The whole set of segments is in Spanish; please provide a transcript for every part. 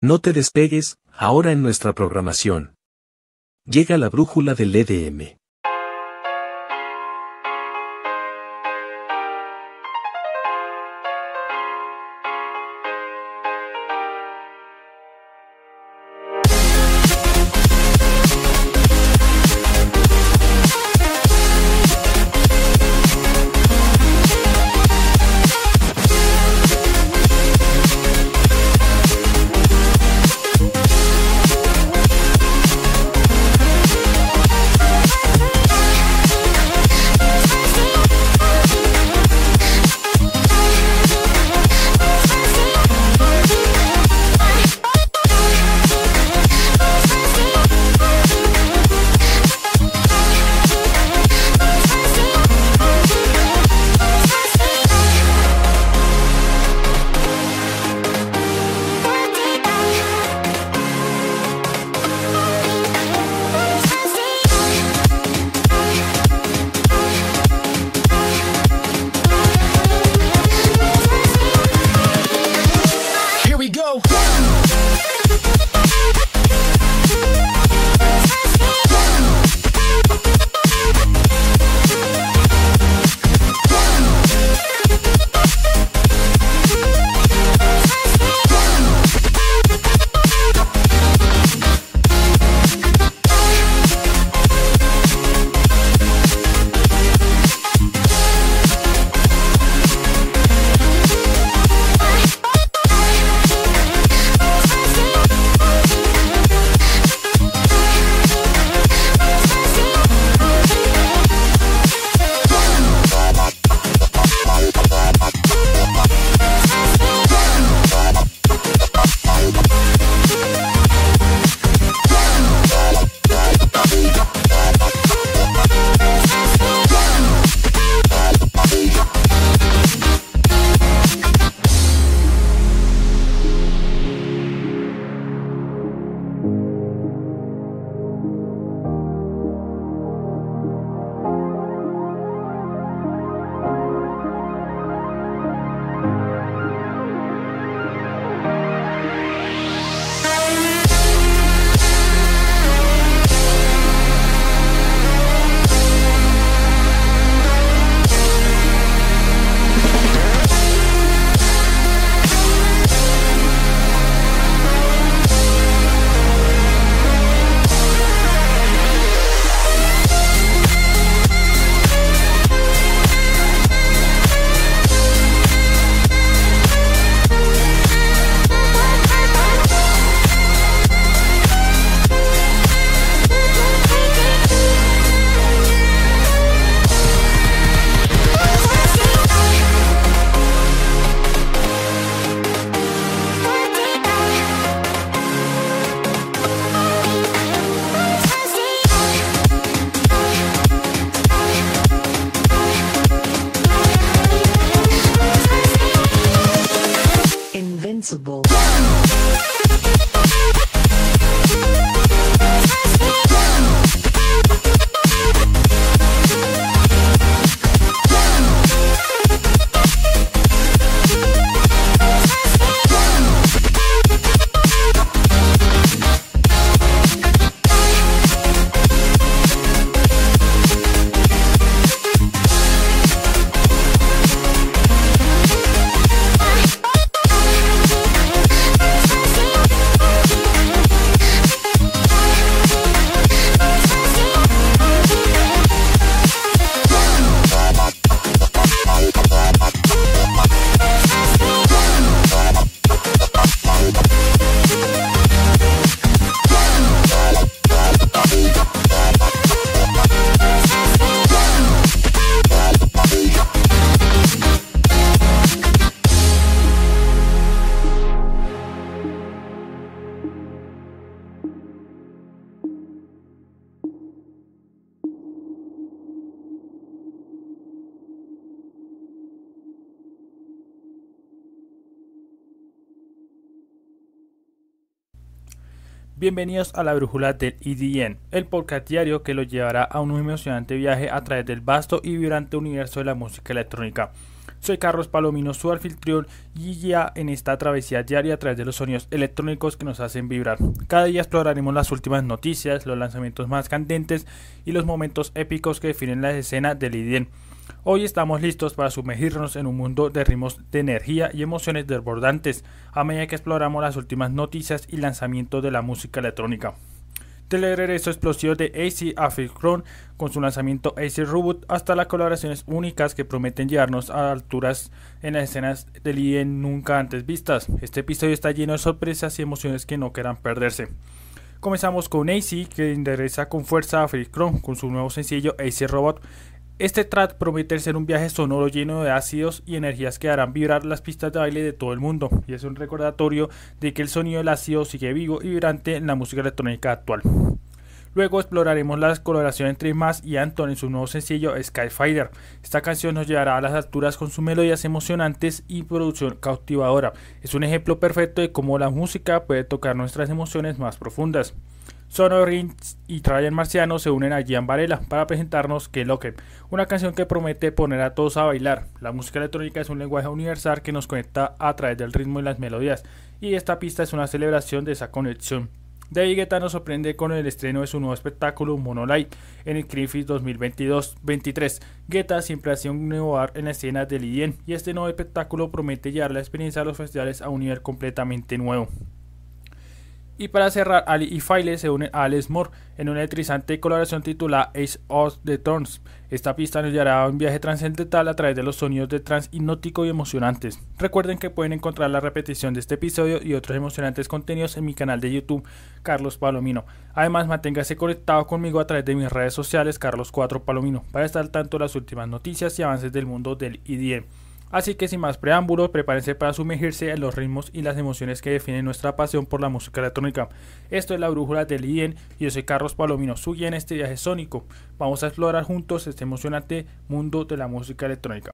No te despegues, ahora en nuestra programación. Llega la brújula del EDM. Bienvenidos a la brújula del EDN, el podcast diario que los llevará a un emocionante viaje a través del vasto y vibrante universo de la música electrónica. Soy Carlos Palomino, su anfitrión y guía en esta travesía diaria a través de los sonidos electrónicos que nos hacen vibrar. Cada día exploraremos las últimas noticias, los lanzamientos más candentes y los momentos épicos que definen las escenas del EDN Hoy estamos listos para sumergirnos en un mundo de ritmos de energía y emociones desbordantes a medida que exploramos las últimas noticias y lanzamientos de la música electrónica. Del regreso explosivo de AC Africron con su lanzamiento AC Reboot hasta las colaboraciones únicas que prometen llevarnos a alturas en las escenas del IEN nunca antes vistas. Este episodio está lleno de sorpresas y emociones que no quieran perderse. Comenzamos con AC que endereza con fuerza a Africron con su nuevo sencillo AC Robot este track promete ser un viaje sonoro lleno de ácidos y energías que harán vibrar las pistas de baile de todo el mundo, y es un recordatorio de que el sonido del ácido sigue vivo y vibrante en la música electrónica actual. Luego exploraremos la colaboración entre Mas y Anton en su nuevo sencillo Skyfighter. Esta canción nos llevará a las alturas con sus melodías emocionantes y producción cautivadora. Es un ejemplo perfecto de cómo la música puede tocar nuestras emociones más profundas. Sono Rins y Trajan Marciano se unen a Gian Varela para presentarnos Que Loque, una canción que promete poner a todos a bailar. La música electrónica es un lenguaje universal que nos conecta a través del ritmo y las melodías, y esta pista es una celebración de esa conexión. David Guetta nos sorprende con el estreno de su nuevo espectáculo Monolight en el Griffith 2022-23. Guetta siempre ha sido un en la escena del IDM y este nuevo espectáculo promete llevar la experiencia de los festivales a un nivel completamente nuevo. Y para cerrar, Ali y File se unen a Alex Moore en una electrizante colaboración titulada Ace of the Thorns. Esta pista nos llevará a un viaje trascendental a través de los sonidos de trans hipnótico y emocionantes. Recuerden que pueden encontrar la repetición de este episodio y otros emocionantes contenidos en mi canal de YouTube, Carlos Palomino. Además, manténgase conectado conmigo a través de mis redes sociales, Carlos 4 Palomino, para estar al tanto de las últimas noticias y avances del mundo del IDM. Así que sin más preámbulos, prepárense para sumergirse en los ritmos y las emociones que definen nuestra pasión por la música electrónica. Esto es la brújula del IEN y yo soy Carlos Palomino, su guía en este viaje sónico. Vamos a explorar juntos este emocionante mundo de la música electrónica.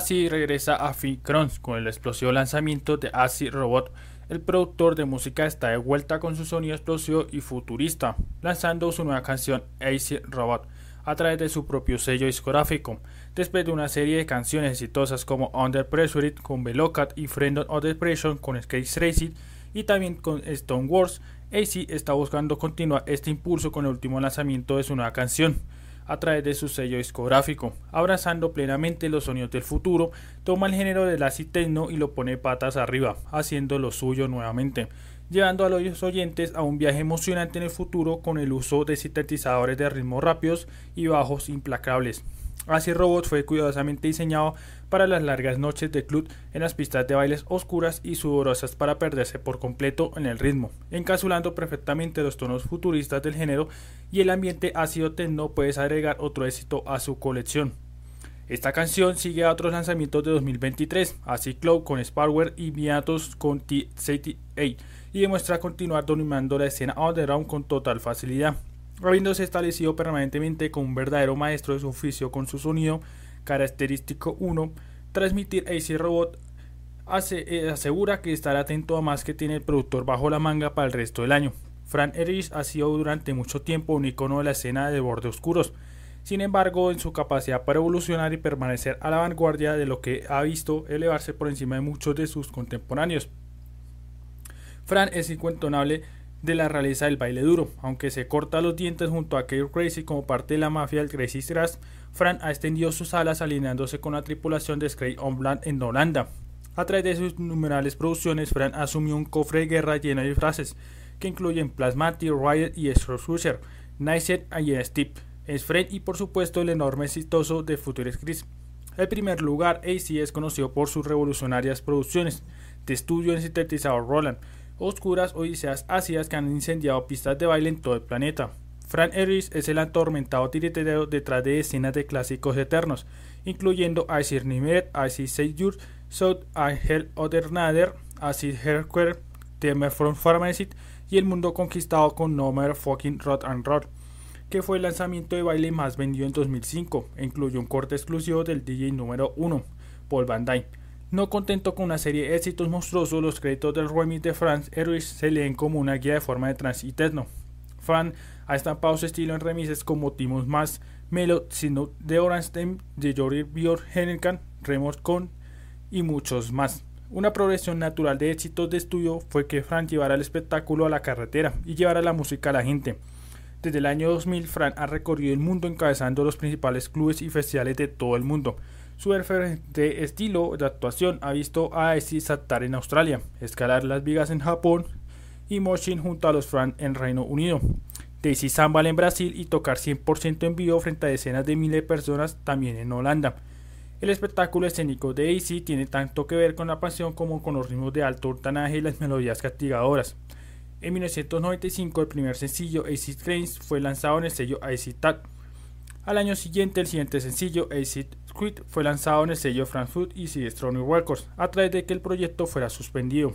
Así regresa a Crons con el explosivo lanzamiento de Acid Robot. El productor de música está de vuelta con su sonido explosivo y futurista, lanzando su nueva canción Acid Robot a través de su propio sello discográfico, después de una serie de canciones exitosas como Under Pressure con Velocat y Friend of Depression con Skate Racing y también con Stone Wars, AC está buscando continuar este impulso con el último lanzamiento de su nueva canción a través de su sello discográfico, abrazando plenamente los sonidos del futuro, toma el género del acid techno y lo pone patas arriba, haciendo lo suyo nuevamente, llevando a los oyentes a un viaje emocionante en el futuro con el uso de sintetizadores de ritmos rápidos y bajos implacables. Así Robot fue cuidadosamente diseñado para las largas noches de club en las pistas de bailes oscuras y sudorosas para perderse por completo en el ritmo, encapsulando perfectamente los tonos futuristas del género y el ambiente ácido techno puedes agregar otro éxito a su colección. Esta canción sigue a otros lanzamientos de 2023, así Cloud con Sparware y Viatos con T-78, y demuestra continuar dominando la escena underground con total facilidad habiéndose establecido permanentemente como un verdadero maestro de su oficio con su sonido característico 1, transmitir AC Robot eh, asegura que estará atento a más que tiene el productor bajo la manga para el resto del año. Fran Erich ha sido durante mucho tiempo un icono de la escena de borde oscuros. Sin embargo, en su capacidad para evolucionar y permanecer a la vanguardia de lo que ha visto elevarse por encima de muchos de sus contemporáneos. Fran es incuestionable de la realeza del baile duro. Aunque se corta los dientes junto a Kate Crazy como parte de la mafia del Crazy Strass, Fran ha extendido sus alas alineándose con la tripulación de Scray Onbland en Holanda. A través de sus numerales producciones, Fran asumió un cofre de guerra lleno de frases, que incluyen Plasmatic, Riot y Rusher, Nice y Steve, es Fred y por supuesto el enorme exitoso de Future Chris. El primer lugar, AC es conocido por sus revolucionarias producciones de estudio en sintetizador Roland, oscuras odiseas ácidas que han incendiado pistas de baile en todo el planeta. Fran Erich es el atormentado tiritero detrás de escenas de clásicos eternos, incluyendo Acid Nimet, Acid Seyur, South Hell Other Nader, Acid Herquer, Temer from Pharmacy y El Mundo Conquistado con No More Fucking Rot and Roll, que fue el lanzamiento de baile más vendido en 2005 e incluye un corte exclusivo del DJ número 1, Paul Van Dyne. No contento con una serie de éxitos monstruosos, los créditos del remix de Franz Erich se leen como una guía de forma de trance y techno. Ha estampado su estilo en remises como Timos Más, Melo, sino de Orange de Jory Björk Hennigan, Remorse Con y muchos más. Una progresión natural de éxitos de estudio fue que Fran llevara el espectáculo a la carretera y llevara la música a la gente. Desde el año 2000, Fran ha recorrido el mundo encabezando los principales clubes y festivales de todo el mundo. Su de estilo de actuación ha visto a Essie saltar en Australia, escalar las vigas en Japón y Moshin junto a los Fran en Reino Unido. Daisy Sambal en Brasil y tocar 100% en vivo frente a decenas de miles de personas también en Holanda. El espectáculo escénico de AC tiene tanto que ver con la pasión como con los ritmos de alto hurtanaje y las melodías castigadoras. En 1995 el primer sencillo AC Trains fue lanzado en el sello AC Tag. Al año siguiente, el siguiente sencillo, Acid Squid, fue lanzado en el sello Frankfurt y Strong Records, a través de que el proyecto fuera suspendido.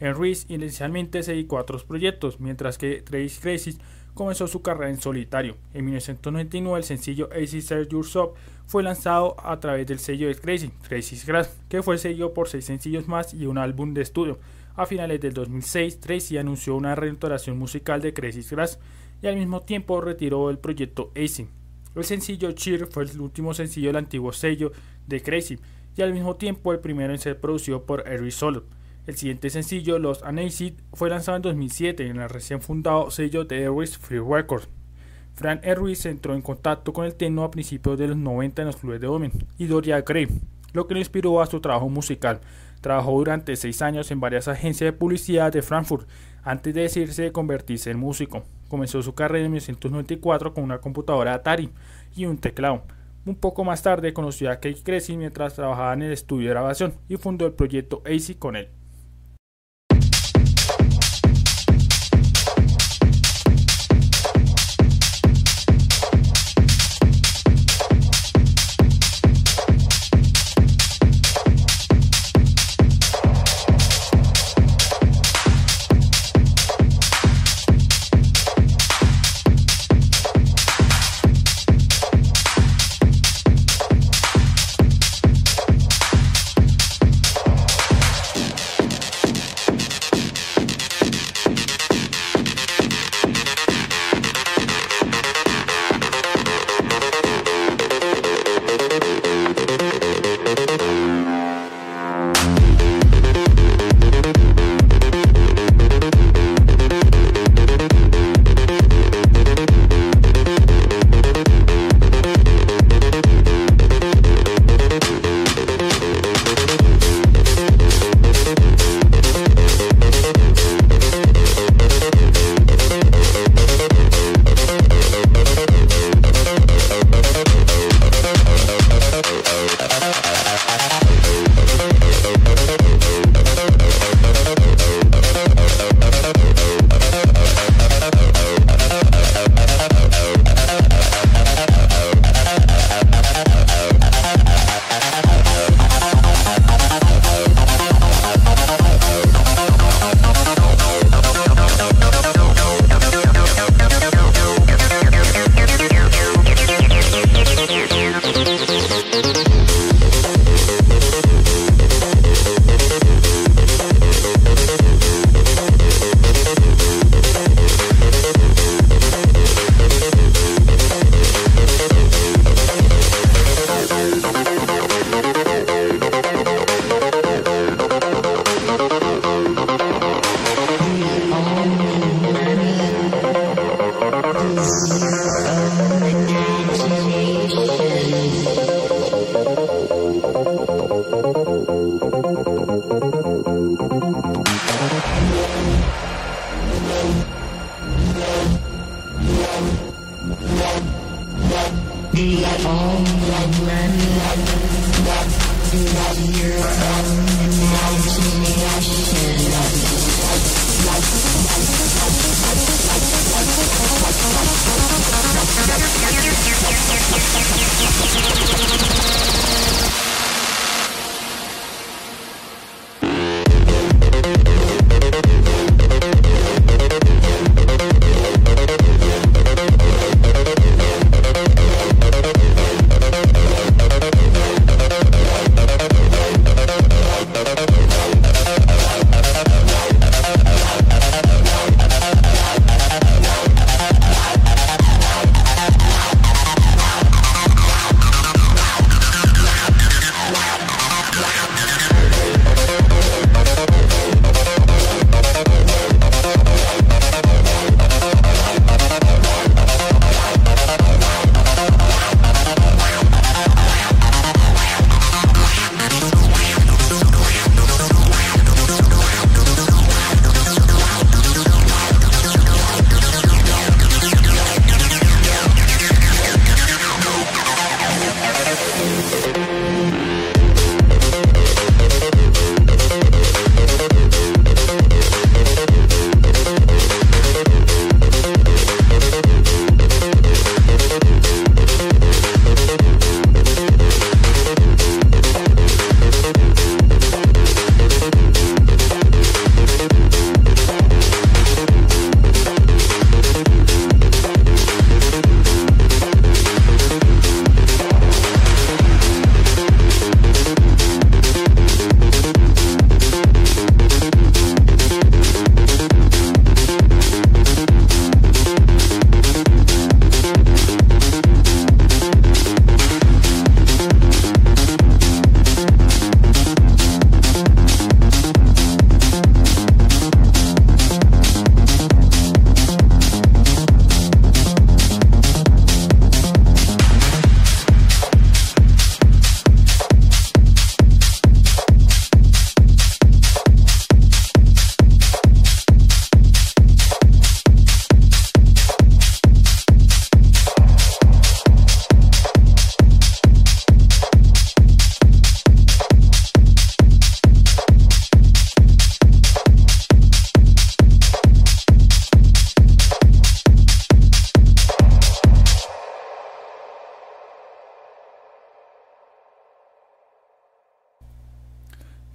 En Reese inicialmente se dedicó a otros proyectos, mientras que Trace Crazy comenzó su carrera en solitario. En 1999 el sencillo Acid Serve Your Shop fue lanzado a través del sello de Crazy, Crazy's Grass, que fue seguido por seis sencillos más y un álbum de estudio. A finales del 2006, Tracy anunció una reestructuración musical de Crazy's Grass y al mismo tiempo retiró el proyecto AC. El sencillo Cheer fue el último sencillo del antiguo sello de Crazy y al mismo tiempo el primero en ser producido por Eric Solo. El siguiente sencillo, Los Anacid, fue lanzado en 2007 en el recién fundado sello de Airways Free Records. Fran Erwis entró en contacto con el techno a principios de los 90 en los clubes de Omen y Doria Gray, lo que le inspiró a su trabajo musical. Trabajó durante seis años en varias agencias de publicidad de Frankfurt antes de decidirse de convertirse en músico. Comenzó su carrera en 1994 con una computadora Atari y un teclado. Un poco más tarde conoció a Kate Cressy mientras trabajaba en el estudio de grabación y fundó el proyecto AC con él.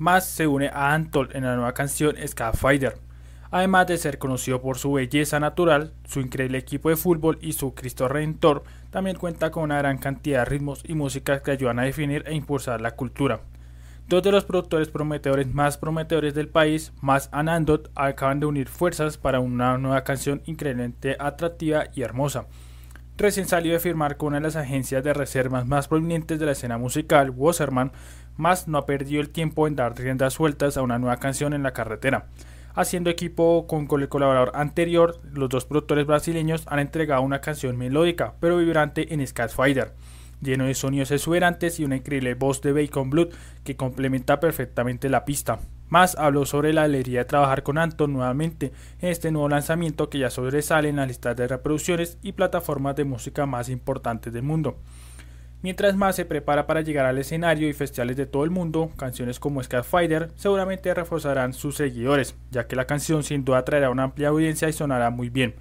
Más se une a Antol en la nueva canción Fighter. Además de ser conocido por su belleza natural, su increíble equipo de fútbol y su Cristo Redentor, también cuenta con una gran cantidad de ritmos y músicas que ayudan a definir e impulsar la cultura. Dos de los productores prometedores más prometedores del país, más Anandot, acaban de unir fuerzas para una nueva canción increíblemente atractiva y hermosa. Recién salió de firmar con una de las agencias de reservas más prominentes de la escena musical, Wasserman, más no ha perdido el tiempo en dar riendas sueltas a una nueva canción en la carretera. Haciendo equipo con, el colaborador anterior, los dos productores brasileños han entregado una canción melódica pero vibrante en Fighter, lleno de sonidos exuberantes y una increíble voz de Bacon Blood que complementa perfectamente la pista. Más habló sobre la alegría de trabajar con Anton nuevamente en este nuevo lanzamiento que ya sobresale en las listas de reproducciones y plataformas de música más importantes del mundo. Mientras más se prepara para llegar al escenario y festivales de todo el mundo, canciones como Fighter seguramente reforzarán sus seguidores, ya que la canción sin duda traerá una amplia audiencia y sonará muy bien,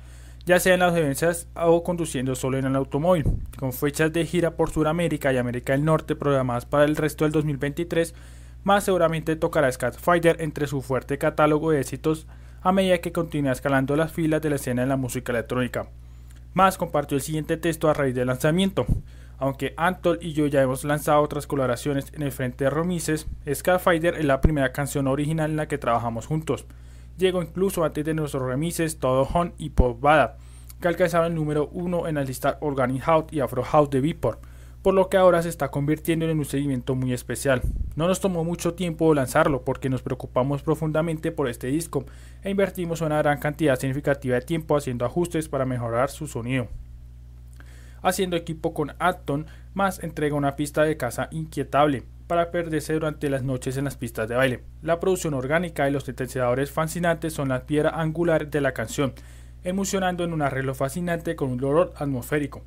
ya sea en las audiencias o conduciendo solo en el automóvil. Con fechas de gira por Sudamérica y América del Norte programadas para el resto del 2023, más seguramente tocará Fighter entre su fuerte catálogo de éxitos a medida que continúa escalando las filas de la escena de la música electrónica. Más compartió el siguiente texto a raíz del lanzamiento. Aunque Antol y yo ya hemos lanzado otras colaboraciones en el frente de Romises, Fighter es la primera canción original en la que trabajamos juntos. Llegó incluso antes de nuestros remises Todo Hon y Pop Bada, que alcanzaron el número 1 en la lista Organic House y Afro House de Beatport. por lo que ahora se está convirtiendo en un seguimiento muy especial. No nos tomó mucho tiempo lanzarlo porque nos preocupamos profundamente por este disco e invertimos una gran cantidad significativa de tiempo haciendo ajustes para mejorar su sonido. Haciendo equipo con Acton, más entrega una pista de casa inquietable para perderse durante las noches en las pistas de baile. La producción orgánica y los sintetizadores fascinantes son la piedra angular de la canción, emocionando en un arreglo fascinante con un dolor atmosférico.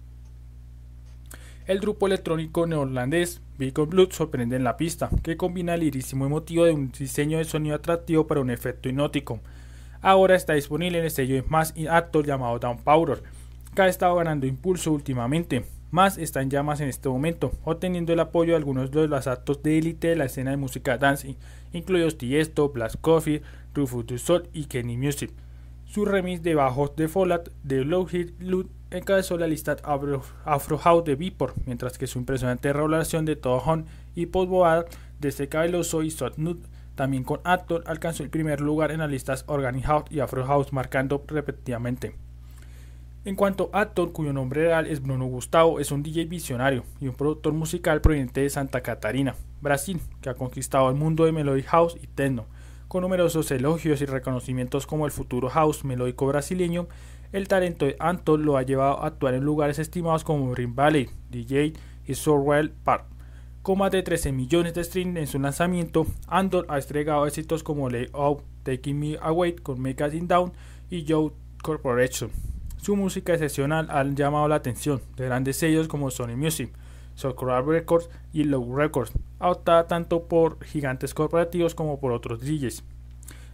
El grupo electrónico neerlandés Beacon Blood sorprende en la pista, que combina el irísimo emotivo de un diseño de sonido atractivo para un efecto hipnótico. Ahora está disponible en el sello más actor llamado Down Powder, que ha estado ganando impulso últimamente. Más está en llamas en este momento, obteniendo el apoyo de algunos de los actos de élite de la escena de música dance, incluidos Tiesto, Blast Coffee, Rufus du Sol y Kenny Music. Su remix de bajos de Fallout de Lockheed Loot encabezó la lista Afro, House de Beatport, mientras que su impresionante regulación de Toho y Post Boad de cabeloso y Sot también con Actor, alcanzó el primer lugar en las listas Organic House y Afro House, marcando repetidamente. En cuanto a Actor, cuyo nombre real es Bruno Gustavo, es un DJ visionario y un productor musical proveniente de Santa Catarina, Brasil, que ha conquistado el mundo de Melody House y Techno, con numerosos elogios y reconocimientos como el futuro house melódico brasileño el talento de Anton lo ha llevado a actuar en lugares estimados como Green Valley, DJ y Sorwell Park. Con más de 13 millones de streams en su lanzamiento, Anton ha estregado éxitos como Lay Out, Taking Me Away con In Down y Joe Corporation. Su música excepcional ha llamado la atención de grandes sellos como Sony Music, Socorro Records y Low Records, adoptada tanto por gigantes corporativos como por otros DJs.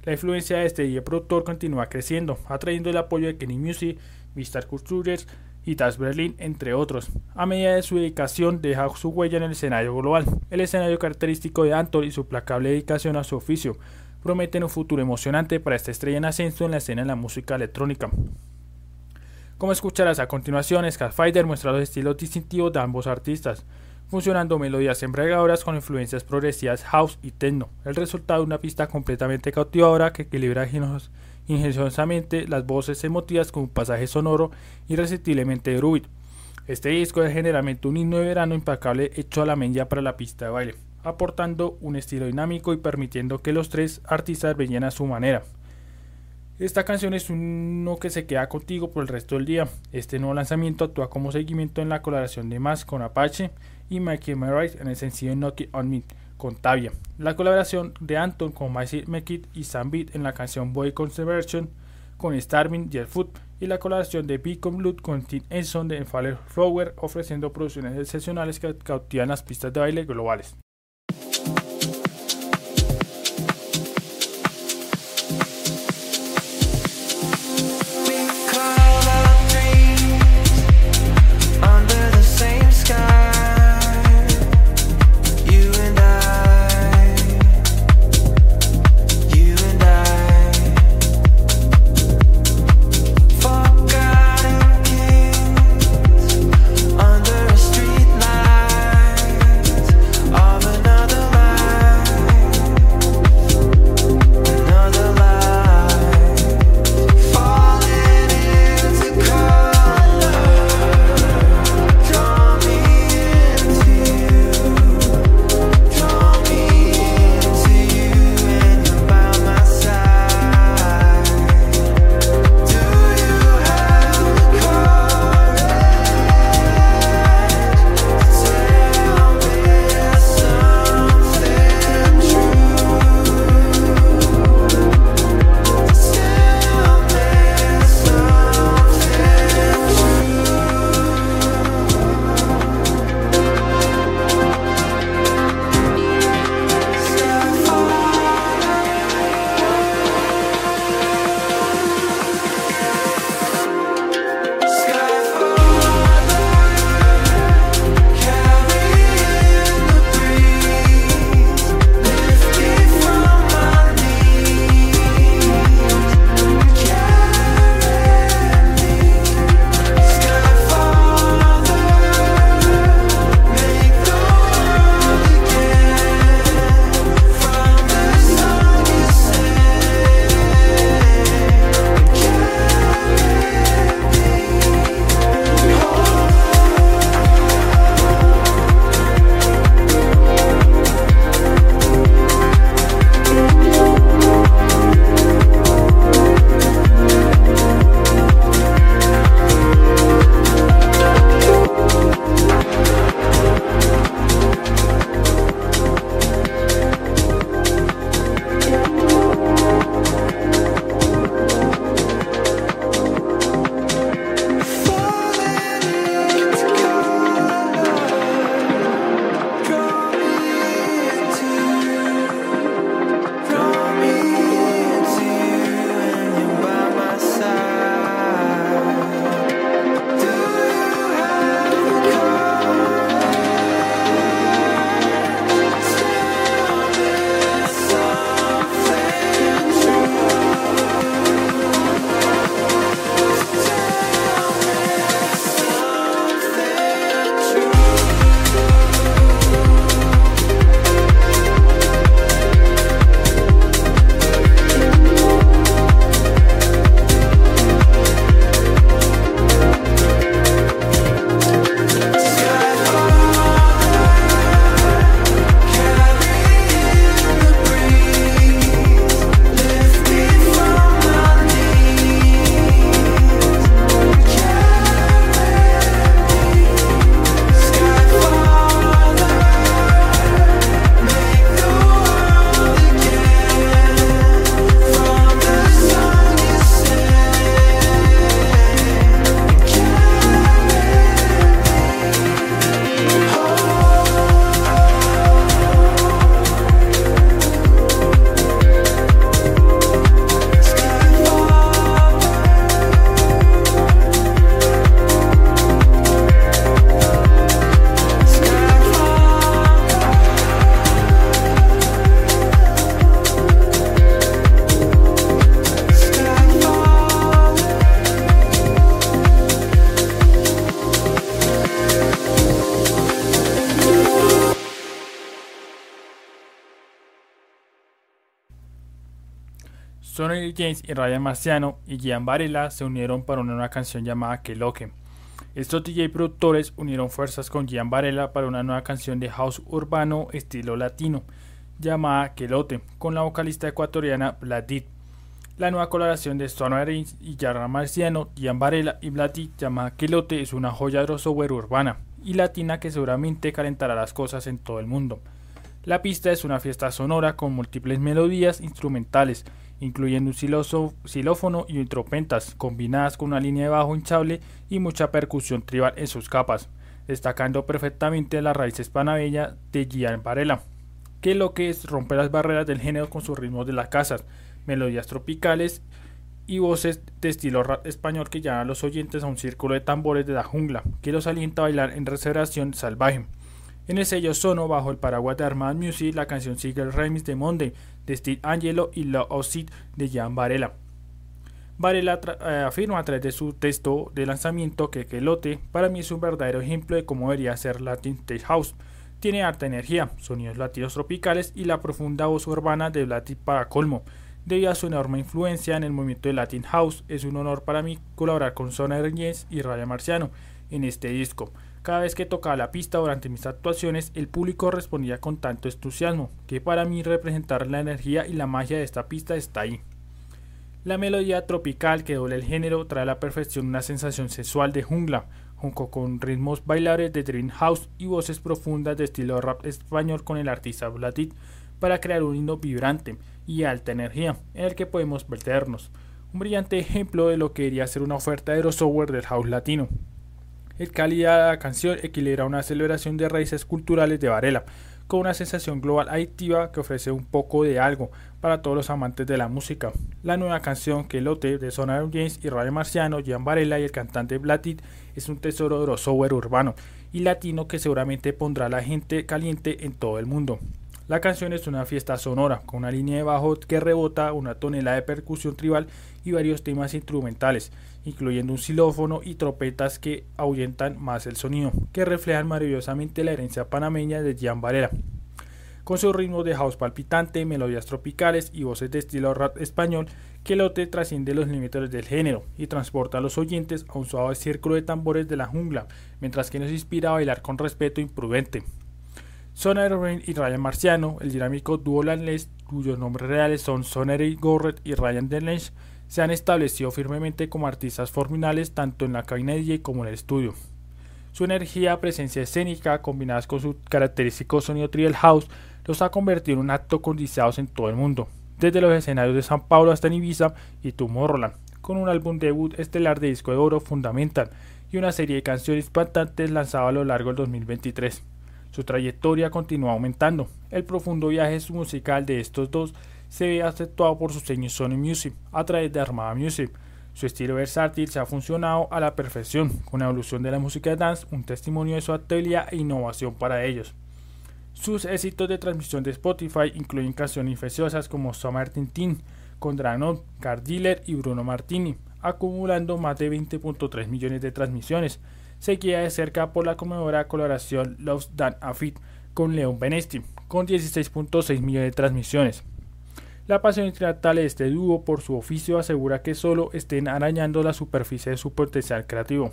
La influencia de este DJ productor continúa creciendo, atrayendo el apoyo de Kenny Music, Mr. Cultures y Tas Berlin, entre otros. A medida de su dedicación, deja su huella en el escenario global. El escenario característico de Anton y su placable dedicación a su oficio prometen un futuro emocionante para esta estrella en ascenso en la escena de la música electrónica. Como escucharás a continuación, Scarfighter muestra los estilos distintivos de ambos artistas funcionando melodías embriagadoras con influencias progresivas house y techno. El resultado de una pista completamente cautivadora que equilibra ingeniosamente las voces emotivas con un pasaje sonoro irresistiblemente rúbido. Este disco es generalmente un himno de verano impecable hecho a la media para la pista de baile, aportando un estilo dinámico y permitiendo que los tres artistas brillen a su manera. Esta canción es uno que se queda contigo por el resto del día. Este nuevo lanzamiento actúa como seguimiento en la colaboración de Más con Apache y Mikey Merritt en el sencillo Knock It On Me con Tavia. La colaboración de Anton con Mikey Mekit y Sam Beat en la canción Boy Conservation con Starving y y la colaboración de Beacon Blood con Tim Enson de Faller Flower ofreciendo producciones excepcionales que cautivan las pistas de baile globales. Sonny James y Ryan Marciano y Gian Varela se unieron para una nueva canción llamada Que Loque. Estos DJ productores unieron fuerzas con Gian Varela para una nueva canción de house urbano estilo latino llamada Quelote con la vocalista ecuatoriana Vladit. La nueva colaboración de Stone James y Ryan Marciano, Gian Varela y Vladit llamada Quelote es una joya de crossover urbana y latina que seguramente calentará las cosas en todo el mundo. La pista es una fiesta sonora con múltiples melodías instrumentales, incluyendo un xilófono y trompetas, combinadas con una línea de bajo hinchable y mucha percusión tribal en sus capas, destacando perfectamente las raíces panameñas de Gian Varela, que lo que es romper las barreras del género con sus ritmos de las casas, melodías tropicales y voces de estilo rap español que llevan a los oyentes a un círculo de tambores de la jungla, que los alienta a bailar en reservación salvaje. En el sello Sono, bajo el paraguas de Armad Music, la canción sigue el de Monday de Steve Angelo y La Osid de Jan Varela. Varela eh, afirma a través de su texto de lanzamiento que Quelote para mí es un verdadero ejemplo de cómo debería ser Latin Tech House. Tiene harta energía, sonidos latinos tropicales y la profunda voz urbana de Latin para colmo. Debido a su enorme influencia en el movimiento de Latin House, es un honor para mí colaborar con Zona Reñez y Raya Marciano en este disco. Cada vez que tocaba la pista durante mis actuaciones, el público respondía con tanto entusiasmo, que para mí representar la energía y la magia de esta pista está ahí. La melodía tropical que doble el género trae a la perfección una sensación sensual de jungla, junto con ritmos bailables de Dream House y voces profundas de estilo rap español con el artista Vladit, para crear un himno vibrante y alta energía en el que podemos verternos. Un brillante ejemplo de lo que debería ser una oferta de software del house latino. El la canción equilibra una celebración de raíces culturales de Varela, con una sensación global adictiva que ofrece un poco de algo para todos los amantes de la música. La nueva canción que lote de Sonar James y Ryan Marciano, Gian Varela y el cantante Blatit es un tesoro de crossover urbano y latino que seguramente pondrá a la gente caliente en todo el mundo. La canción es una fiesta sonora, con una línea de bajo que rebota, una tonelada de percusión tribal y varios temas instrumentales, incluyendo un xilófono y trompetas que ahuyentan más el sonido, que reflejan maravillosamente la herencia panameña de Gian Varela. Con su ritmo de house palpitante, melodías tropicales y voces de estilo rap español, que lote trasciende los límites del género y transporta a los oyentes a un suave círculo de tambores de la jungla, mientras que nos inspira a bailar con respeto imprudente. Sonar Rain y Ryan Marciano, el dinámico dúo landless, cuyos nombres reales son Sonery Gorret y Ryan Denlech, se han establecido firmemente como artistas forminales tanto en la cabina de DJ como en el estudio. Su energía, presencia escénica, combinadas con su característico sonido trial house, los ha convertido en un acto codiciados en todo el mundo, desde los escenarios de San Paulo hasta Ibiza y Tomorrowland, con un álbum debut estelar de disco de oro fundamental y una serie de canciones impactantes lanzadas a lo largo del 2023. Su trayectoria continúa aumentando. El profundo viaje musical de estos dos se ve aceptado por su sello Sony Music a través de Armada Music. Su estilo versátil se ha funcionado a la perfección, con la evolución de la música dance, un testimonio de su actividad e innovación para ellos. Sus éxitos de transmisión de Spotify incluyen canciones infecciosas como Summer Tintin, con Dranon, Card Dealer y Bruno Martini, acumulando más de 20.3 millones de transmisiones, seguida de cerca por la conmemorada colaboración Loves Dan Afit con Leon Benesti, con 16.6 millones de transmisiones. La pasión intratal de este dúo por su oficio asegura que solo estén arañando la superficie de su potencial creativo.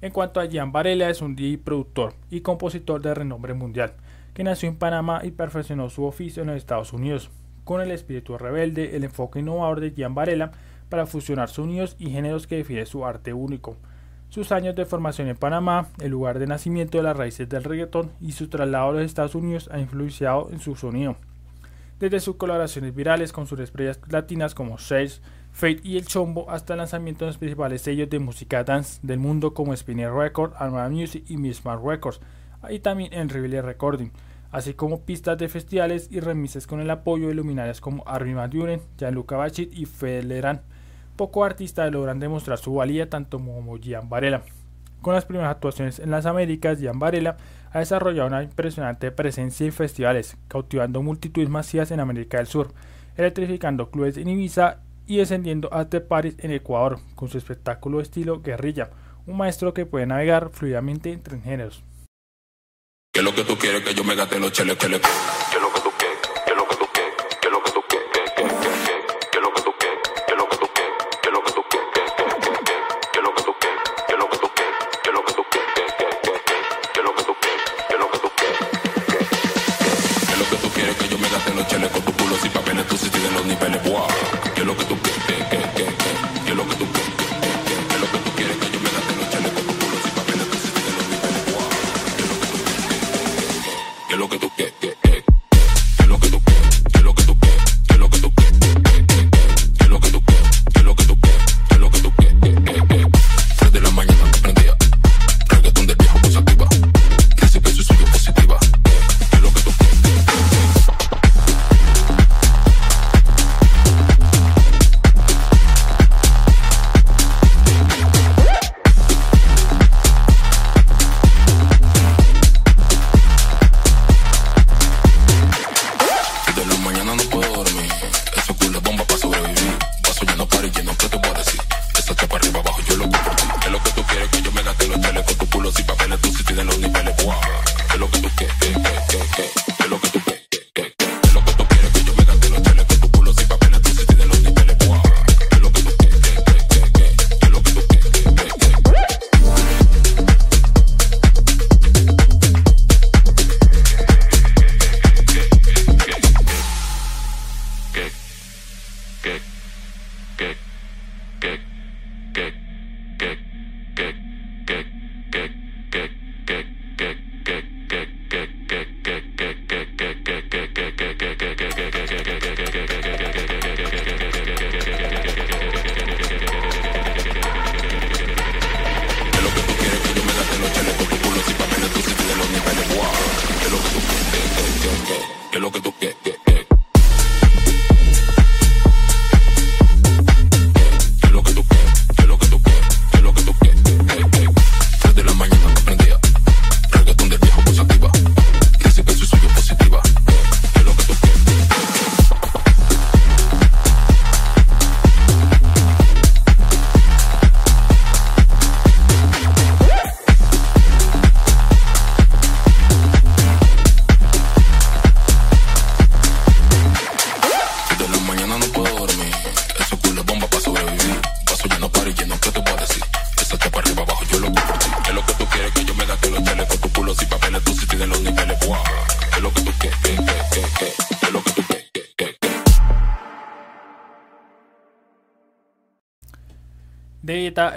En cuanto a Gian Varela, es un DJ productor y compositor de renombre mundial, que nació en Panamá y perfeccionó su oficio en los Estados Unidos. Con el espíritu rebelde, el enfoque innovador de Gian Varela para fusionar sonidos y géneros que define su arte único sus años de formación en Panamá, el lugar de nacimiento de las raíces del reggaetón y su traslado a los Estados Unidos ha influenciado en su sonido. Desde sus colaboraciones virales con sus estrellas latinas como Sage, Fate y El Chombo hasta el lanzamiento de los principales sellos de música dance del mundo como Spinner Records, Armada Music y Mismar Records, y también en Rebellion Recording, así como pistas de festivales y remises con el apoyo de luminarias como Armin Van Gianluca Bachit y Fede Lerán pocos artistas logran demostrar su valía tanto como Gian Varela. Con las primeras actuaciones en las Américas, Gian Varela ha desarrollado una impresionante presencia en festivales, cautivando multitudes masivas en América del Sur, electrificando clubes en Ibiza y descendiendo hasta París en Ecuador, con su espectáculo estilo guerrilla, un maestro que puede navegar fluidamente entre géneros. ¿Qué es lo que tú quieres que yo me los cheles.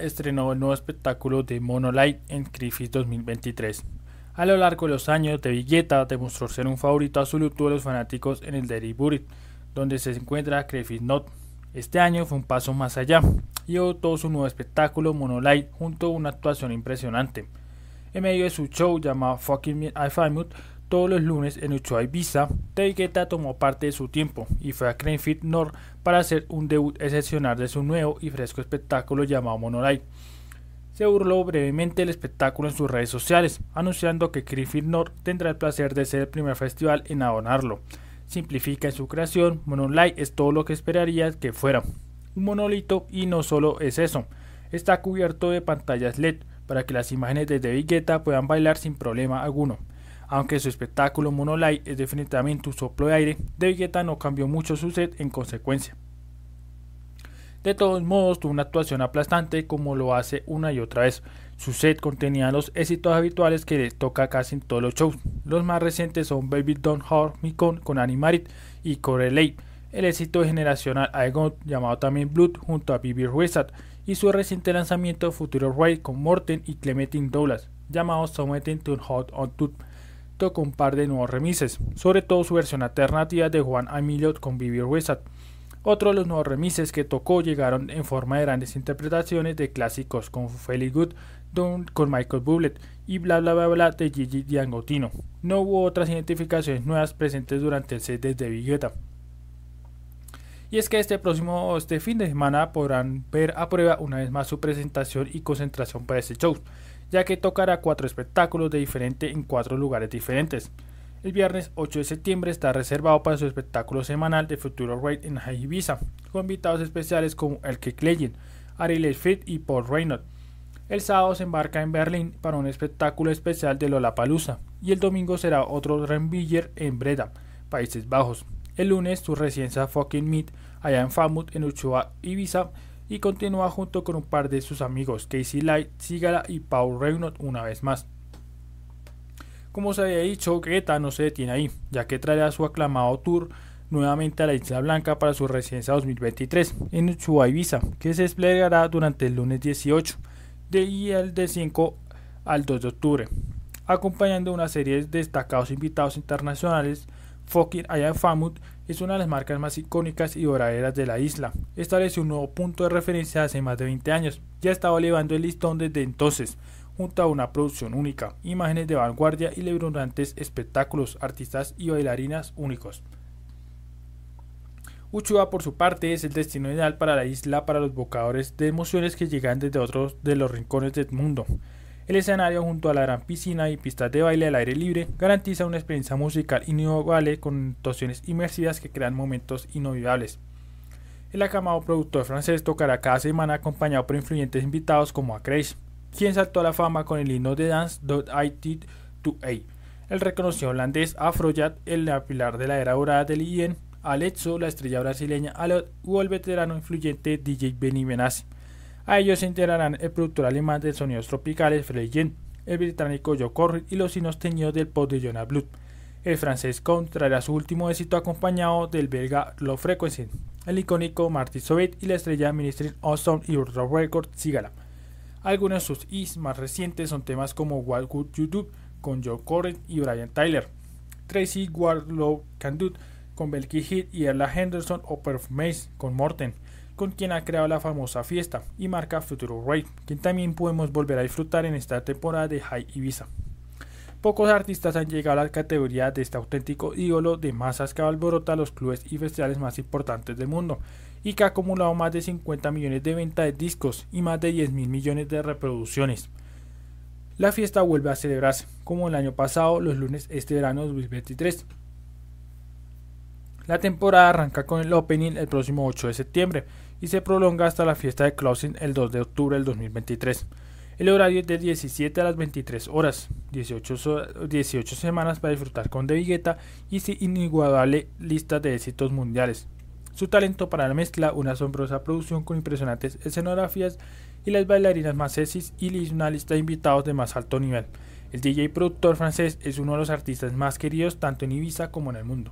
Estrenó el nuevo espectáculo de Monolight en Griffith 2023. A lo largo de los años, de Vegeta demostró ser un favorito absoluto de los fanáticos en el Derry Burit, donde se encuentra Griffith Not. Este año fue un paso más allá y todo su nuevo espectáculo Monolight junto a una actuación impresionante. En medio de su show llamado Fucking Me I Famous, todos los lunes en Uchoa Ibiza, Vegeta tomó parte de su tiempo y fue a Griffith North para hacer un debut excepcional de su nuevo y fresco espectáculo llamado Monolight. Se burló brevemente del espectáculo en sus redes sociales, anunciando que Griffith North tendrá el placer de ser el primer festival en adornarlo. Simplifica en su creación, Monolight es todo lo que esperarías que fuera. Un monolito y no solo es eso, está cubierto de pantallas LED para que las imágenes de The Vegeta puedan bailar sin problema alguno. Aunque su espectáculo Monolight es definitivamente un soplo de aire, Vegeta no cambió mucho su set en consecuencia. De todos modos, tuvo una actuación aplastante como lo hace una y otra vez. Su set contenía los éxitos habituales que le toca casi en todos los shows. Los más recientes son Baby Don't Hurt Me Con con Animarit y Corelate, el éxito de generacional Aegon llamado también Blood junto a Bibi Wizard y su reciente lanzamiento Futuro Raid con Morten y Clementine Douglas llamado Something to Hot on Tooth tocó un par de nuevos remises, sobre todo su versión alternativa de Juan Emilio con Bibi Wizard. Otro de los nuevos remises que tocó llegaron en forma de grandes interpretaciones de clásicos como Felly Good, Don con Michael Bublé y bla bla bla bla de Gigi Diangotino. No hubo otras identificaciones nuevas presentes durante el set de Vegeta. Y es que este próximo este fin de semana podrán ver a prueba una vez más su presentación y concentración para este show, ya que tocará cuatro espectáculos de diferente en cuatro lugares diferentes. El viernes 8 de septiembre está reservado para su espectáculo semanal de Futuro Raid en Ibiza, con invitados especiales como El que Legend, Ariel Fit y Paul Reynolds. El sábado se embarca en Berlín para un espectáculo especial de Lollapalooza y el domingo será otro Rembiller en Breda, Países Bajos. El lunes su residencia Fucking Meat allá en Famut en Uchoa, Ibiza y continúa junto con un par de sus amigos Casey Light, Sigala y Paul Reynolds una vez más. Como se había dicho, Guetta no se detiene ahí, ya que traerá su aclamado tour nuevamente a la Isla Blanca para su residencia 2023 en Uchua Ibiza, que se desplegará durante el lunes 18 de y el de 5 al 2 de octubre, acompañando una serie de destacados invitados internacionales. Fucking I Famut es una de las marcas más icónicas y duraderas de la isla. Estableció un nuevo punto de referencia hace más de 20 años. Ya estaba elevando el listón desde entonces, junto a una producción única, imágenes de vanguardia y lebronantes espectáculos, artistas y bailarinas únicos. Uchua, por su parte, es el destino ideal para la isla para los bocadores de emociones que llegan desde otros de los rincones del mundo. El escenario junto a la gran piscina y pistas de baile al aire libre garantiza una experiencia musical inigualable con actuaciones inmersivas que crean momentos inolvidables. El aclamado productor francés tocará cada semana acompañado por influyentes invitados como a quien saltó a la fama con el himno de Dance I Did to A. El reconocido holandés Afrojat, el pilar de la era dorada del IEN, Alexo, la estrella brasileña Alot o el veterano influyente DJ Benny Benassi. A ellos se integrarán el productor alemán de sonidos tropicales Frey el británico Joe Corry y los sinos teñidos del pop de Jonah Blood. El francés Count traerá su último éxito acompañado del belga Low Frequency, el icónico Marty Soviet y la estrella Ministry of Sound y Rock Record Sigala. Algunos de sus hits más recientes son temas como What Would You Do con Joe Corry y Brian Tyler, Tracy Warlow Can Do con Belky Hit y Erla Henderson o Perfumes con Morten, con quien ha creado la famosa fiesta, y marca Futuro Raid, quien también podemos volver a disfrutar en esta temporada de High Ibiza. Pocos artistas han llegado a la categoría de este auténtico ídolo de masas que alborota los clubes y festivales más importantes del mundo, y que ha acumulado más de 50 millones de ventas de discos y más de 10 mil millones de reproducciones. La fiesta vuelve a celebrarse, como el año pasado, los lunes este verano 2023, la temporada arranca con el opening el próximo 8 de septiembre y se prolonga hasta la fiesta de closing el 2 de octubre del 2023. El horario es de 17 a las 23 horas, 18, 18 semanas para disfrutar con De Vigueta y su inigualable lista de éxitos mundiales. Su talento para la mezcla, una asombrosa producción con impresionantes escenografías y las bailarinas más sexys y una lista de invitados de más alto nivel. El DJ productor francés es uno de los artistas más queridos tanto en Ibiza como en el mundo.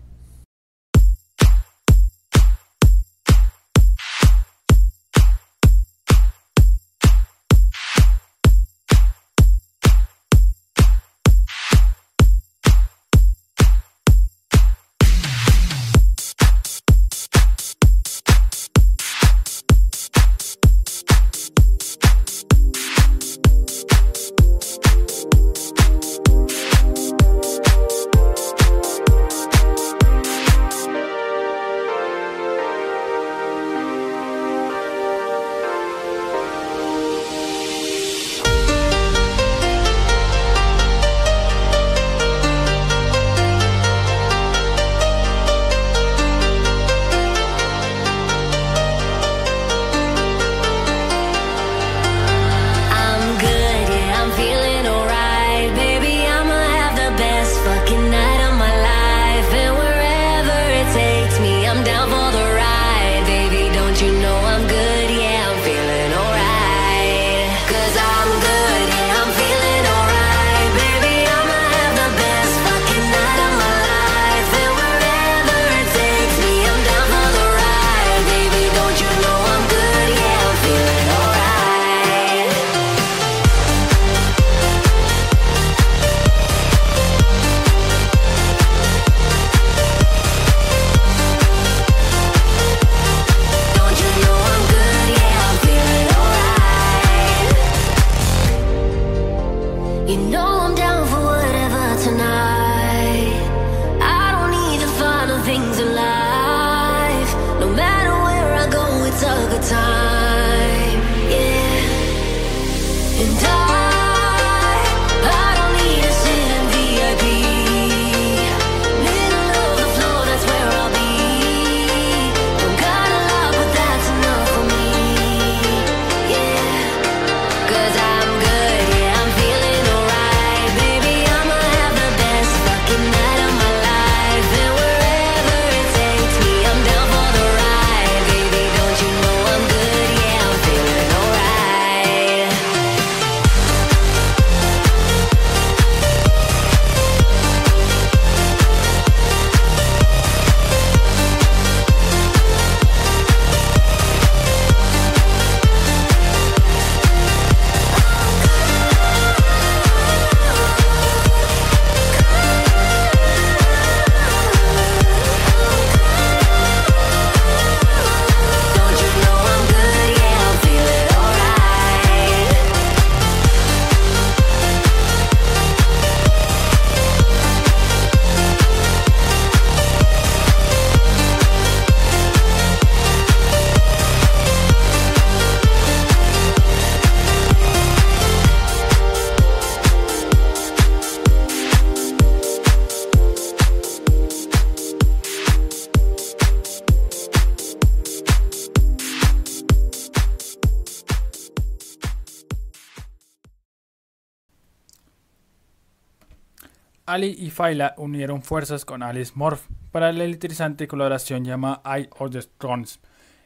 Ali y Faila unieron fuerzas con Alice Morph para la electrizante colaboración llamada Eye of the Storms.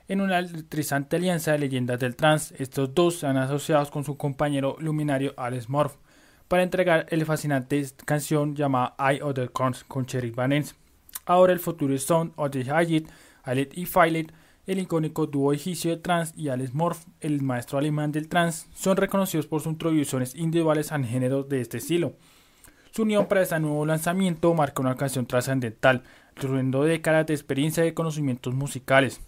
En una electrizante alianza de leyendas del trance, estos dos se han asociado con su compañero luminario Alice Morph para entregar el fascinante canción llamada Eye of the Corns con Cherry Vanens. Ahora el futuro Sound of the Hayit, Alet y Filet, el icónico dúo egipcio de trance y Alice Morph, el maestro alemán del trance, son reconocidos por sus introducciones individuales al género de este estilo. Su unión para este nuevo lanzamiento marca una canción trascendental, reuniendo décadas de experiencia y conocimientos musicales.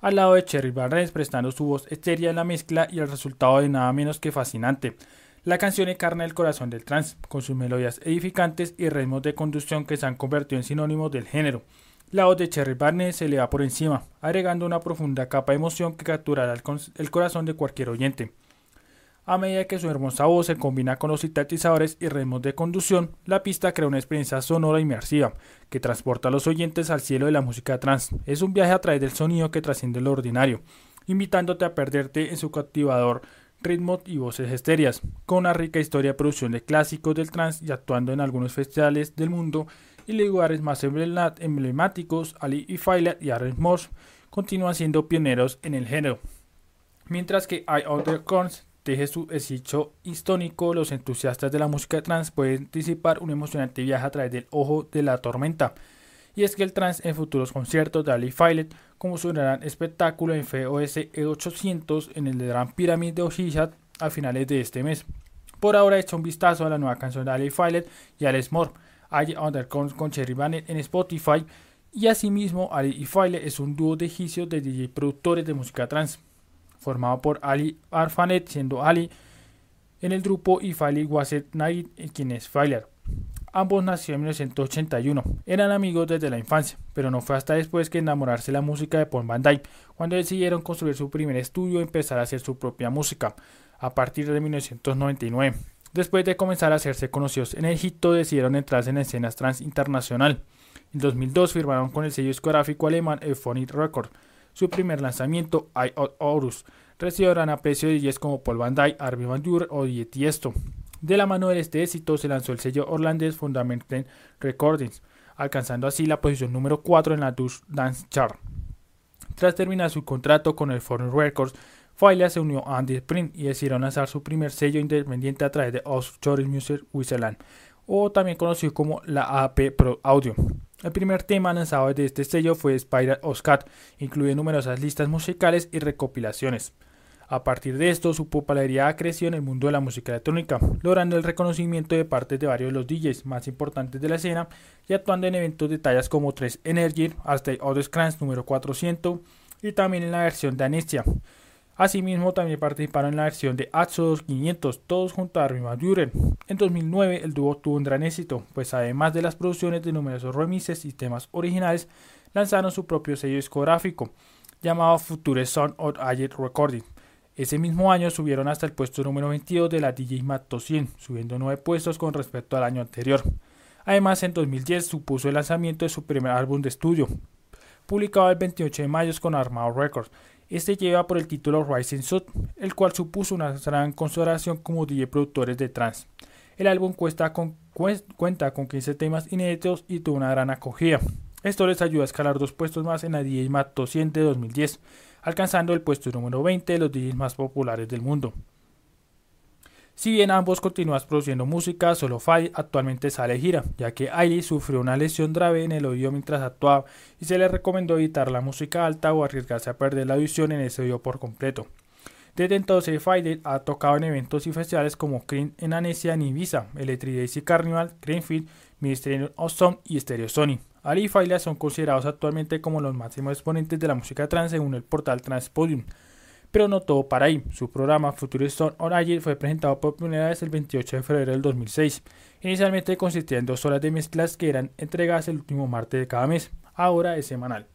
Al lado de Cherry Barnes prestando su voz etérea en la mezcla y el resultado de nada menos que fascinante. La canción encarna el corazón del trance, con sus melodías edificantes y ritmos de conducción que se han convertido en sinónimos del género. La voz de Cherry Barnes se le va por encima, agregando una profunda capa de emoción que capturará el corazón de cualquier oyente. A medida que su hermosa voz se combina con los sintetizadores y ritmos de conducción, la pista crea una experiencia sonora inmersiva que transporta a los oyentes al cielo de la música trance. Es un viaje a través del sonido que trasciende lo ordinario, invitándote a perderte en su cautivador ritmo y voces estéreas, con una rica historia de producción de clásicos del trance y actuando en algunos festivales del mundo y lugares más emblemáticos, Ali y y Aaron Morse continúan siendo pioneros en el género. Mientras que I Other Corns teje su hechizo histónico, los entusiastas de la música trans pueden anticipar un emocionante viaje a través del ojo de la tormenta. Y es que el trans en futuros conciertos de Ali Filet, como su gran espectáculo en FOS E800 en el Gran Pyramid de Oshishat a finales de este mes. Por ahora hecho un vistazo a la nueva canción de Ali Filet y Alex Moore, hay Undercones con Cherry Bannett en Spotify. Y asimismo, Ali y Filet es un dúo de egipcios de DJ productores de música trans formado por Ali Arfanet, siendo Ali en el grupo y Fali Wasset Naid, quien es Failer. Ambos nacieron en 1981, eran amigos desde la infancia, pero no fue hasta después que enamorarse de la música de Paul Van Dyke, cuando decidieron construir su primer estudio y empezar a hacer su propia música, a partir de 1999. Después de comenzar a hacerse conocidos en Egipto, decidieron entrar en la escena trans internacional. En 2002 firmaron con el sello discográfico alemán Euphonic Records, su primer lanzamiento, I Horus, recibió gran aprecio de DJs como Paul Van Dyke, Armin Van o Tiesto. De la mano de este éxito se lanzó el sello holandés Fundamental Recordings, alcanzando así la posición número 4 en la Dance Chart. Tras terminar su contrato con el Foreign Records, Faila se unió a Andy Sprint y decidieron lanzar su primer sello independiente a través de Offshore Music Switzerland, o también conocido como la AP Pro Audio. El primer tema lanzado de este sello fue Spider Oscar, incluye numerosas listas musicales y recopilaciones. A partir de esto, su popularidad creció en el mundo de la música electrónica, logrando el reconocimiento de parte de varios de los DJs más importantes de la escena y actuando en eventos de tallas como 3 Energy, hasta Other Crans número 400 y también en la versión de Anestia. Asimismo, también participaron en la versión de Axos 500, todos junto a Armin Van En 2009, el dúo tuvo un gran éxito, pues además de las producciones de numerosos remixes y temas originales, lanzaron su propio sello discográfico, llamado Future Sound of Ayer Recording. Ese mismo año subieron hasta el puesto número 22 de la DJ Mat 100, subiendo 9 puestos con respecto al año anterior. Además, en 2010 supuso el lanzamiento de su primer álbum de estudio, publicado el 28 de mayo con Armado Records, este lleva por el título Rising Sun, el cual supuso una gran consideración como DJ productores de trance. El álbum cuenta con 15 temas inéditos y tuvo una gran acogida. Esto les ayuda a escalar dos puestos más en la DJ Mat 200 de 2010, alcanzando el puesto número 20 de los DJs más populares del mundo. Si bien ambos continúan produciendo música, solo Fai actualmente sale gira, ya que Ailey sufrió una lesión grave en el oído mientras actuaba y se le recomendó evitar la música alta o arriesgarse a perder la visión en ese oído por completo. Desde entonces, Faide ha tocado en eventos y festivales como Cream en Anesia en Ibiza, Electric Daisy Carnival, Greenfield, Ministry of Sound y Stereo Sony. Ali y Faila son considerados actualmente como los máximos exponentes de la música trans según el portal Transpodium. Pero no todo para ahí. Su programa Future Stone on fue presentado por primera vez el 28 de febrero del 2006. Inicialmente consistía en dos horas de mezclas que eran entregadas el último martes de cada mes. Ahora es semanal.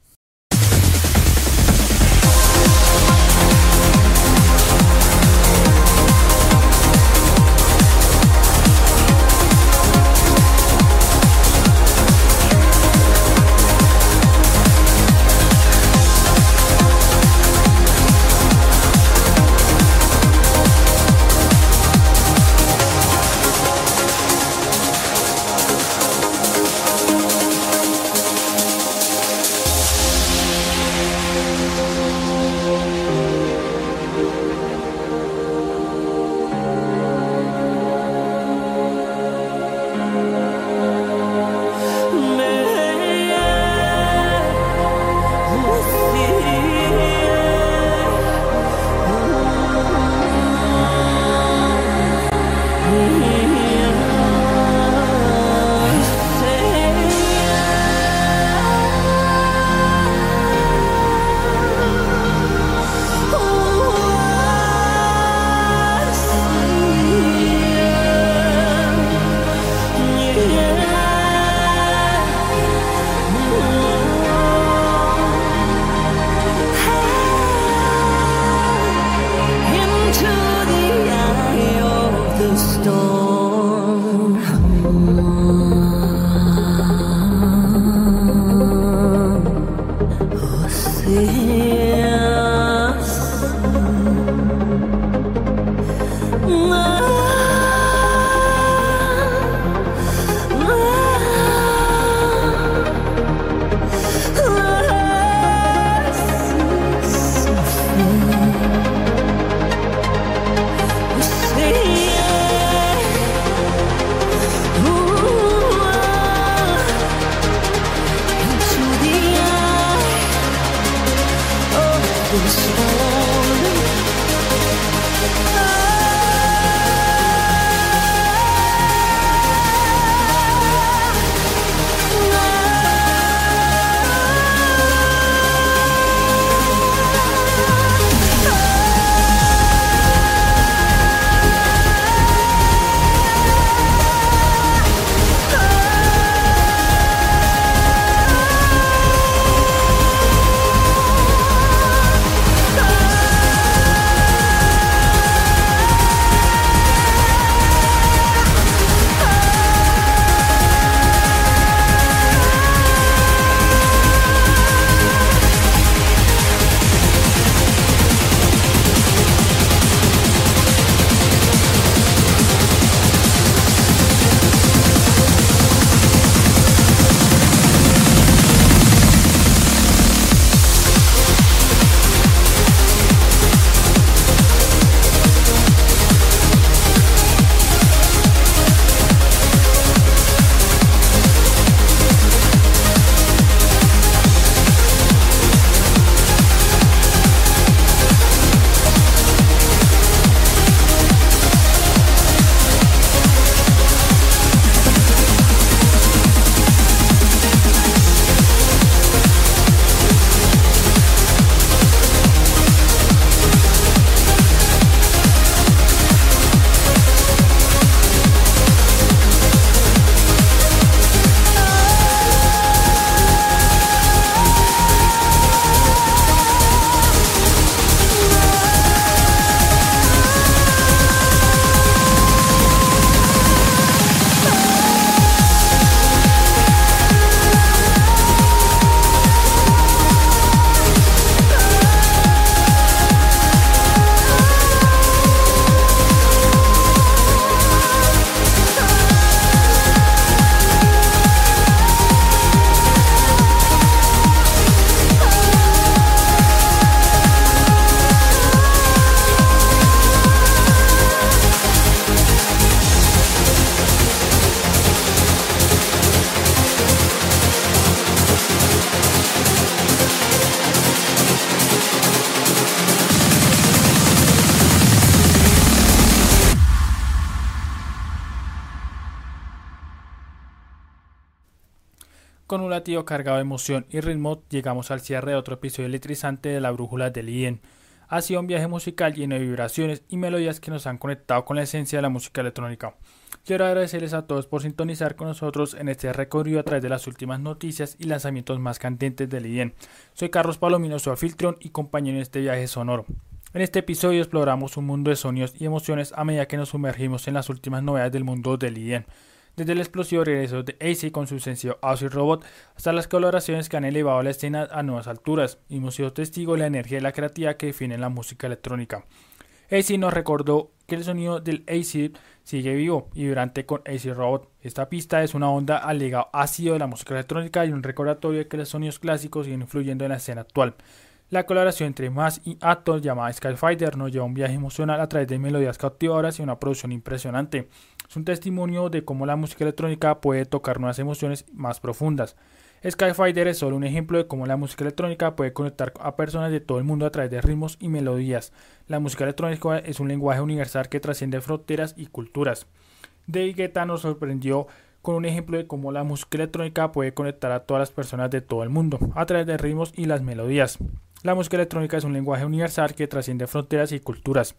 Latido cargado de emoción y ritmo, llegamos al cierre de otro episodio electrizante de la Brújula del IEN. Ha sido un viaje musical lleno de vibraciones y melodías que nos han conectado con la esencia de la música electrónica. Quiero agradecerles a todos por sintonizar con nosotros en este recorrido a través de las últimas noticias y lanzamientos más candentes del IEN. Soy Carlos Palomino, soy Filtron y compañero en este viaje sonoro. En este episodio exploramos un mundo de sonidos y emociones a medida que nos sumergimos en las últimas novedades del mundo del IEN desde el explosivo regreso de AC con su sencillo Aussie Robot hasta las colaboraciones que han elevado la escena a nuevas alturas y hemos sido testigos de la energía y la creatividad que definen la música electrónica. AC nos recordó que el sonido del AC sigue vivo y vibrante con AC Robot. Esta pista es una onda al legado ácido de la música electrónica y un recordatorio de que los sonidos clásicos siguen influyendo en la escena actual. La colaboración entre Mass y Atos llamada Skyfighter nos lleva a un viaje emocional a través de melodías cautivadoras y una producción impresionante. Es un testimonio de cómo la música electrónica puede tocar nuevas emociones más profundas. Skyfighter es solo un ejemplo de cómo la música electrónica puede conectar a personas de todo el mundo a través de ritmos y melodías. La música electrónica es un lenguaje universal que trasciende fronteras y culturas. David Guetta nos sorprendió con un ejemplo de cómo la música electrónica puede conectar a todas las personas de todo el mundo a través de ritmos y las melodías. La música electrónica es un lenguaje universal que trasciende fronteras y culturas.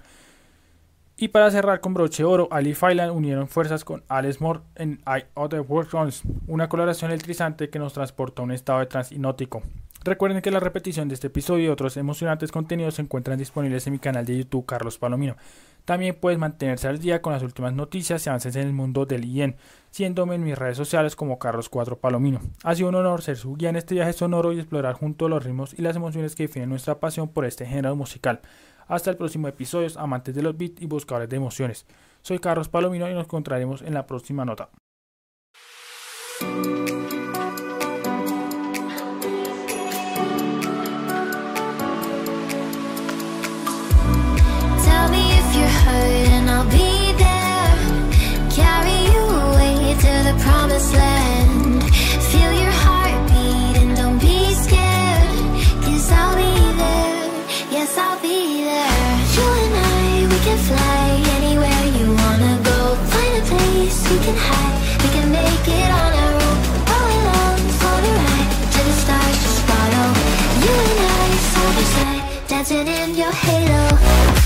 Y para cerrar con broche oro, Ali y unieron fuerzas con Alex Moore en I Other World una colaboración electrizante que nos transporta a un estado de trance hipnótico. Recuerden que la repetición de este episodio y otros emocionantes contenidos se encuentran disponibles en mi canal de YouTube Carlos Palomino. También puedes mantenerse al día con las últimas noticias y avances en el mundo del IEN, siéndome en mis redes sociales como Carlos 4 Palomino. Ha sido un honor ser su guía en este viaje sonoro y explorar junto los ritmos y las emociones que definen nuestra pasión por este género musical. Hasta el próximo episodio, amantes de los beats y buscadores de emociones. Soy Carlos Palomino y nos encontraremos en la próxima nota. Dancing in your halo